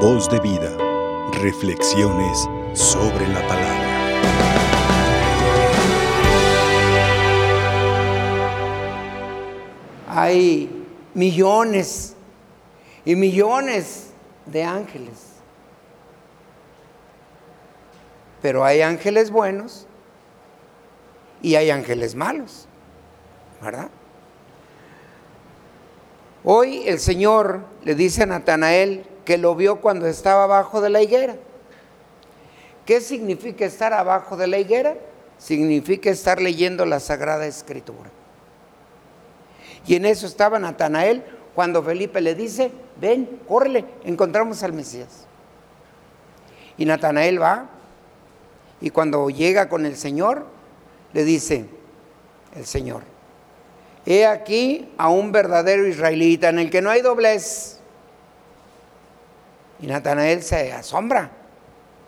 Voz de vida. Reflexiones sobre la palabra. Hay millones y millones de ángeles. Pero hay ángeles buenos y hay ángeles malos, ¿verdad? Hoy el Señor le dice a Natanael que lo vio cuando estaba abajo de la higuera. ¿Qué significa estar abajo de la higuera? Significa estar leyendo la Sagrada Escritura. Y en eso estaba Natanael cuando Felipe le dice, ven, córrele, encontramos al Mesías. Y Natanael va y cuando llega con el Señor, le dice el Señor, he aquí a un verdadero israelita en el que no hay doblez. Y Natanael se asombra,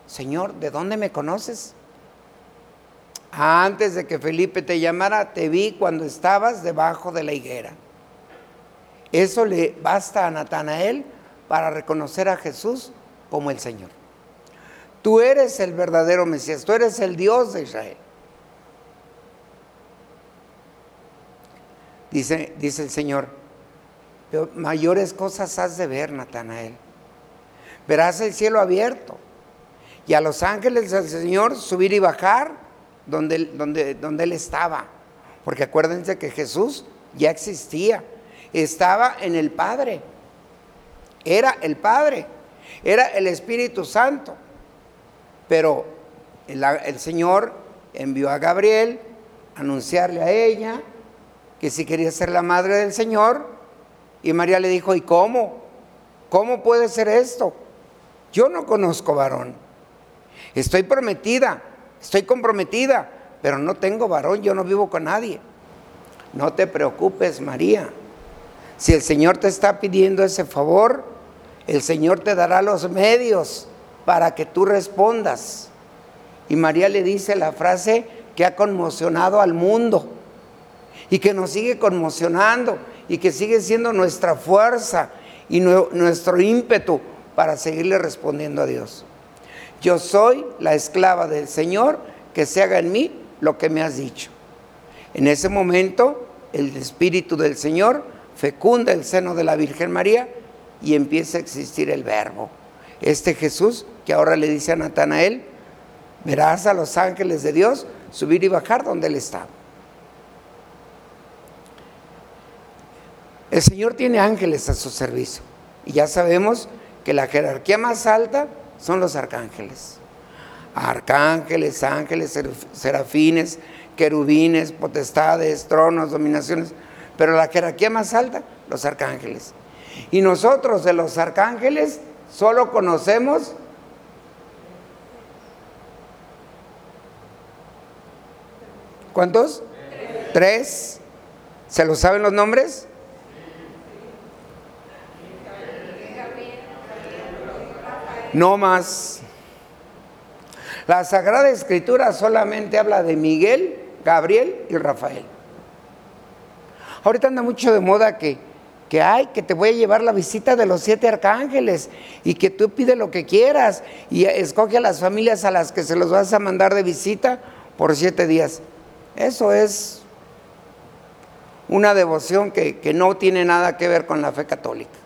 Señor, ¿de dónde me conoces? Antes de que Felipe te llamara, te vi cuando estabas debajo de la higuera. Eso le basta a Natanael para reconocer a Jesús como el Señor. Tú eres el verdadero Mesías, tú eres el Dios de Israel. Dice, dice el Señor, mayores cosas has de ver, Natanael. Verás el cielo abierto y a los ángeles del Señor subir y bajar donde, donde, donde Él estaba. Porque acuérdense que Jesús ya existía, estaba en el Padre, era el Padre, era el Espíritu Santo. Pero el, el Señor envió a Gabriel a anunciarle a ella que si quería ser la madre del Señor. Y María le dijo, ¿y cómo? ¿Cómo puede ser esto? Yo no conozco varón. Estoy prometida, estoy comprometida, pero no tengo varón, yo no vivo con nadie. No te preocupes, María. Si el Señor te está pidiendo ese favor, el Señor te dará los medios para que tú respondas. Y María le dice la frase que ha conmocionado al mundo y que nos sigue conmocionando y que sigue siendo nuestra fuerza y nuestro ímpetu para seguirle respondiendo a Dios. Yo soy la esclava del Señor, que se haga en mí lo que me has dicho. En ese momento, el Espíritu del Señor fecunda el seno de la Virgen María y empieza a existir el Verbo. Este Jesús que ahora le dice a Natanael, verás a los ángeles de Dios subir y bajar donde Él está. El Señor tiene ángeles a su servicio. Y ya sabemos que la jerarquía más alta son los arcángeles. Arcángeles, ángeles, serafines, querubines, potestades, tronos, dominaciones. Pero la jerarquía más alta, los arcángeles. Y nosotros de los arcángeles solo conocemos ¿Cuántos? Tres. ¿Se lo saben los nombres? No más. La Sagrada Escritura solamente habla de Miguel, Gabriel y Rafael. Ahorita anda mucho de moda que, que hay, que te voy a llevar la visita de los siete arcángeles y que tú pide lo que quieras y escoge a las familias a las que se los vas a mandar de visita por siete días. Eso es una devoción que, que no tiene nada que ver con la fe católica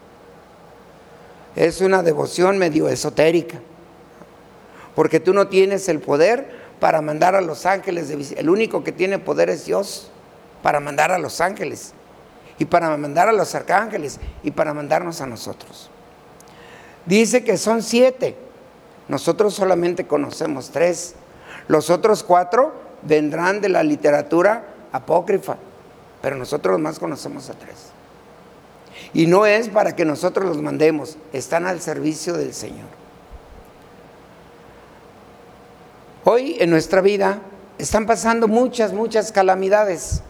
es una devoción medio esotérica, porque tú no tienes el poder para mandar a los ángeles, de, el único que tiene poder es Dios, para mandar a los ángeles, y para mandar a los arcángeles, y para mandarnos a nosotros. Dice que son siete, nosotros solamente conocemos tres, los otros cuatro vendrán de la literatura apócrifa, pero nosotros más conocemos a tres. Y no es para que nosotros los mandemos, están al servicio del Señor. Hoy en nuestra vida están pasando muchas, muchas calamidades.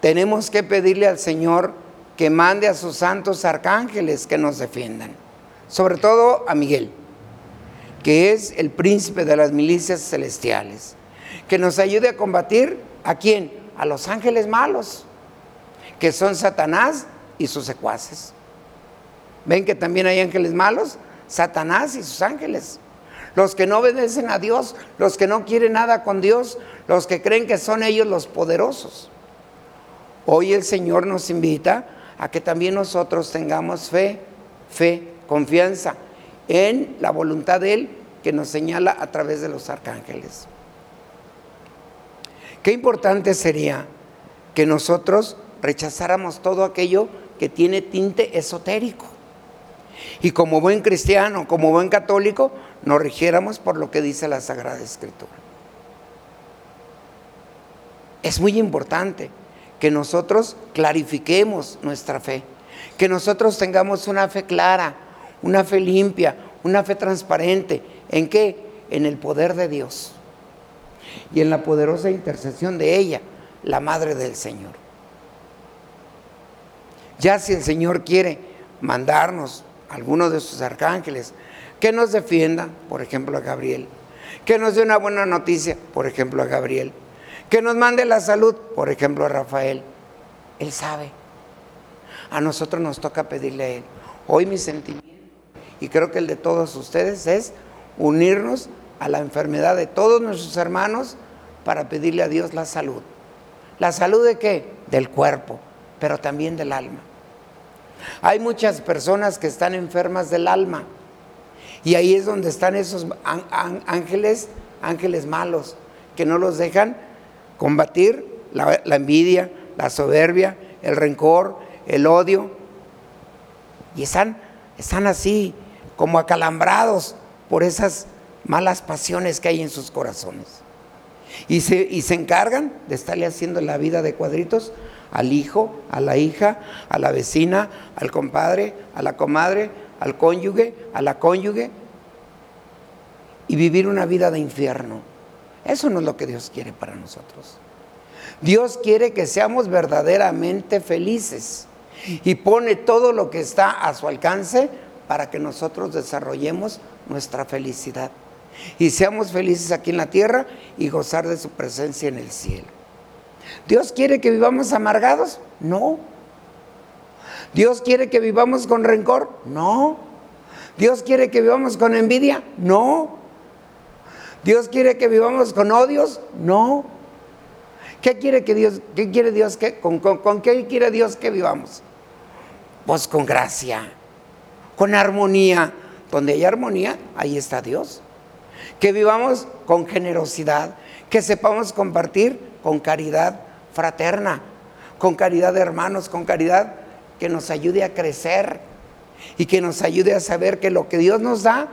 Tenemos que pedirle al Señor que mande a sus santos arcángeles que nos defiendan. Sobre todo a Miguel, que es el príncipe de las milicias celestiales. Que nos ayude a combatir a quién? A los ángeles malos, que son Satanás y sus secuaces. ¿Ven que también hay ángeles malos? Satanás y sus ángeles. Los que no obedecen a Dios, los que no quieren nada con Dios, los que creen que son ellos los poderosos. Hoy el Señor nos invita a que también nosotros tengamos fe, fe, confianza en la voluntad de Él que nos señala a través de los arcángeles. Qué importante sería que nosotros rechazáramos todo aquello que tiene tinte esotérico. Y como buen cristiano, como buen católico, nos rigiéramos por lo que dice la Sagrada Escritura. Es muy importante que nosotros clarifiquemos nuestra fe, que nosotros tengamos una fe clara, una fe limpia, una fe transparente. ¿En qué? En el poder de Dios y en la poderosa intercesión de ella, la Madre del Señor. Ya si el Señor quiere mandarnos alguno de sus arcángeles que nos defienda, por ejemplo a Gabriel, que nos dé una buena noticia, por ejemplo a Gabriel, que nos mande la salud, por ejemplo a Rafael, Él sabe. A nosotros nos toca pedirle a Él. Hoy mi sentimiento, y creo que el de todos ustedes, es unirnos a la enfermedad de todos nuestros hermanos para pedirle a Dios la salud. ¿La salud de qué? Del cuerpo, pero también del alma. Hay muchas personas que están enfermas del alma y ahí es donde están esos ángeles, ángeles malos, que no los dejan combatir la, envidia, la soberbia, el rencor, el odio. Y están, están así, como acalambrados por esas malas pasiones que hay en sus corazones. Y se, y se encargan de estarle haciendo la vida de cuadritos al hijo, a la hija, a la vecina, al compadre, a la comadre, al cónyuge, a la cónyuge, y vivir una vida de infierno. Eso no es lo que Dios quiere para nosotros. Dios quiere que seamos verdaderamente felices y pone todo lo que está a su alcance para que nosotros desarrollemos nuestra felicidad y seamos felices aquí en la tierra y gozar de su presencia en el cielo. ¿Dios quiere que vivamos amargados? No. ¿Dios quiere que vivamos con rencor? No. ¿Dios quiere que vivamos con envidia? No. ¿Dios quiere que vivamos con odios? No. ¿Qué quiere que Dios, qué quiere Dios que, con, con qué quiere Dios que vivamos? Pues con gracia, con armonía. Donde hay armonía, ahí está Dios que vivamos con generosidad, que sepamos compartir con caridad fraterna, con caridad de hermanos, con caridad que nos ayude a crecer y que nos ayude a saber que lo que Dios nos da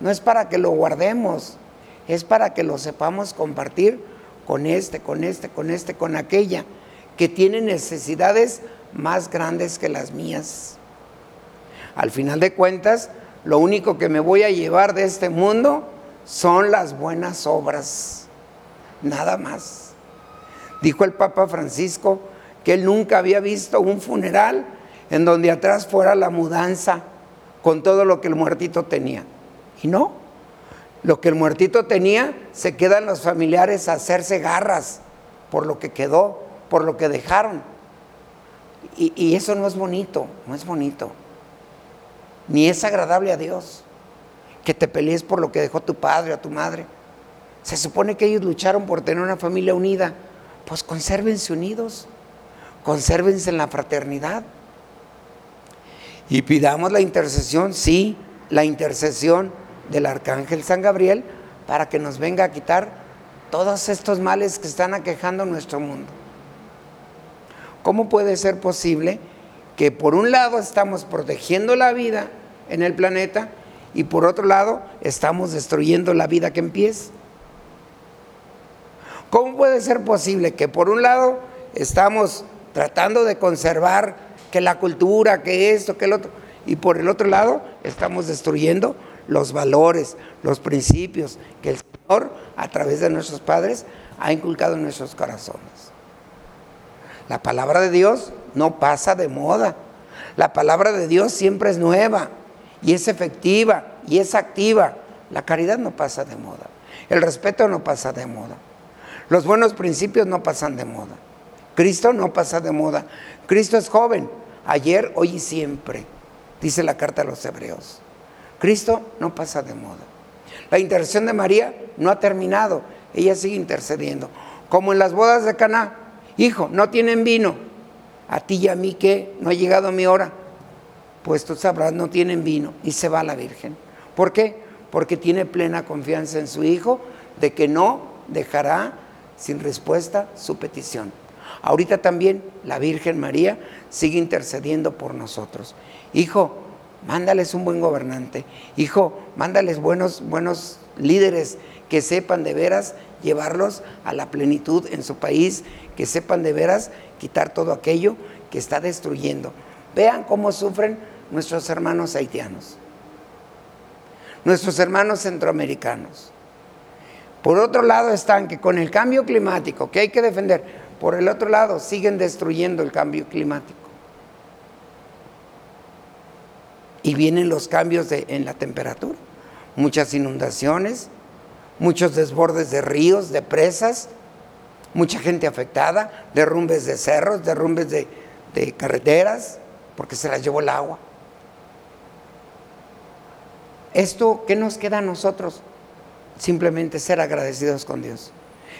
no es para que lo guardemos, es para que lo sepamos compartir con este, con este, con este, con aquella, que tiene necesidades más grandes que las mías. Al final de cuentas, lo único que me voy a llevar de este mundo son las buenas obras, nada más. Dijo el Papa Francisco que él nunca había visto un funeral en donde atrás fuera la mudanza con todo lo que el muertito tenía. Y no, lo que el muertito tenía se quedan los familiares a hacerse garras por lo que quedó, por lo que dejaron. Y, eso no es bonito, no es bonito, ni es agradable a Dios que te pelees por lo que dejó tu padre o tu madre. Se supone que ellos lucharon por tener una familia unida. Pues consérvense unidos, consérvense en la fraternidad. Y pidamos la intercesión, sí, la intercesión del arcángel San Gabriel para que nos venga a quitar todos estos males que están aquejando nuestro mundo. ¿Cómo puede ser posible que por un lado estamos protegiendo la vida en el planeta y por otro lado estamos destruyendo la vida que empieza. ¿Cómo puede ser posible que por un lado estamos tratando de conservar que la cultura, que esto, que el otro, y por el otro lado estamos destruyendo los valores, los principios que el Señor a través de nuestros padres ha inculcado en nuestros corazones? La palabra de Dios no pasa de moda. La palabra de Dios siempre es nueva y es efectiva y es activa. La caridad no pasa de moda. El respeto no pasa de moda. Los buenos principios no pasan de moda. Cristo no pasa de moda. Cristo es joven, ayer, hoy y siempre, dice la carta a los hebreos. Cristo no pasa de moda. La intercesión de María no ha terminado, ella sigue intercediendo. Como en las bodas de Caná, hijo, no tienen vino. A ti y a mí que no ha llegado mi hora. Pues tú sabrás, no tienen vino. Y se va la Virgen. ¿Por qué? Porque tiene plena confianza en su hijo de que no dejará sin respuesta su petición. Ahorita también la Virgen María sigue intercediendo por nosotros. Hijo, mándales un buen gobernante. Hijo, mándales buenos, buenos líderes que sepan de veras llevarlos a la plenitud en su país, que sepan de veras quitar todo aquello que está destruyendo. Vean cómo sufren nuestros hermanos haitianos, nuestros hermanos centroamericanos. Por otro lado están que con el cambio climático que hay que defender, por el otro lado siguen destruyendo el cambio climático. Y vienen los cambios en la temperatura, muchas inundaciones, muchos desbordes de ríos, de presas, mucha gente afectada, derrumbes de cerros, derrumbes de, carreteras, porque se las llevó el agua. ¿Esto qué nos queda a nosotros? Simplemente ser agradecidos con Dios.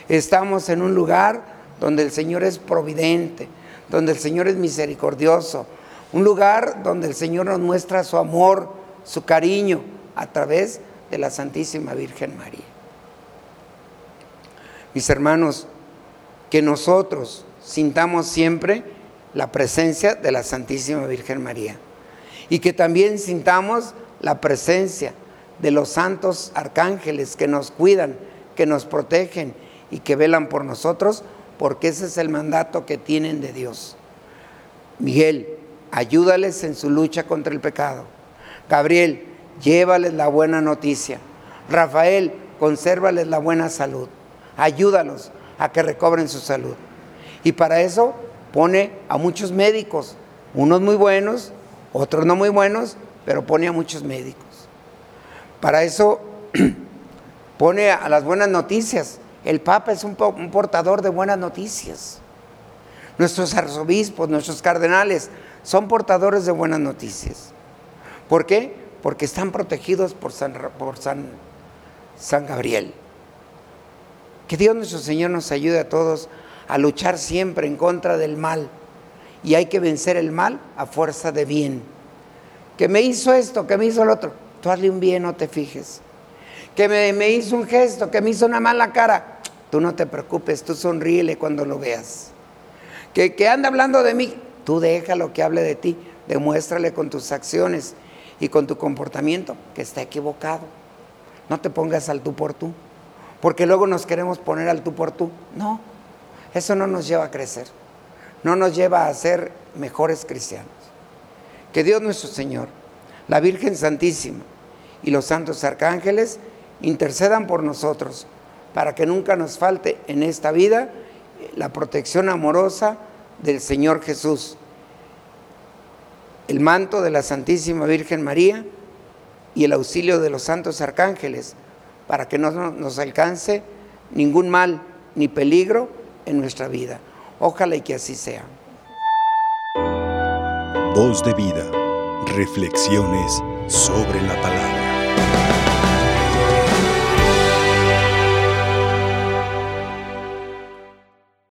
Estamos en un lugar donde el Señor es providente, donde el Señor es misericordioso, un lugar donde el Señor nos muestra su amor, su cariño a través de la Santísima Virgen María. Mis hermanos, que nosotros sintamos siempre la presencia de la Santísima Virgen María y que también sintamos la presencia de los santos arcángeles que nos cuidan, que nos protegen y que velan por nosotros, porque ese es el mandato que tienen de Dios. Miguel, ayúdales en su lucha contra el pecado. Gabriel, llévales la buena noticia. Rafael, consérvales la buena salud. Ayúdalos a que recobren su salud. Y para eso pone a muchos médicos, unos muy buenos, otros no muy buenos, pero pone a muchos médicos. Para eso pone a las buenas noticias. El Papa es un, portador de buenas noticias. Nuestros arzobispos, nuestros cardenales son portadores de buenas noticias. ¿Por qué? Porque están protegidos por San, Gabriel. Que Dios nuestro Señor nos ayude a todos a luchar siempre en contra del mal. Y hay que vencer el mal a fuerza de bien. Que me hizo esto, que me hizo el otro tú hazle un bien, no te fijes. Que me, hizo un gesto, que me hizo una mala cara, tú no te preocupes, tú sonríele cuando lo veas. Que, que anda hablando de mí, tú déjalo que hable de ti, demuéstrale con tus acciones y con tu comportamiento que está equivocado. No te pongas al tú por tú, porque luego nos queremos poner al tú por tú. No, eso no nos lleva a crecer, no nos lleva a ser mejores cristianos. Que Dios nuestro Señor la Virgen Santísima y los santos arcángeles intercedan por nosotros para que nunca nos falte en esta vida la protección amorosa del Señor Jesús, el manto de la Santísima Virgen María y el auxilio de los santos arcángeles para que no nos alcance ningún mal ni peligro en nuestra vida. Ojalá y que así sea. Voz de vida. Reflexiones sobre la palabra.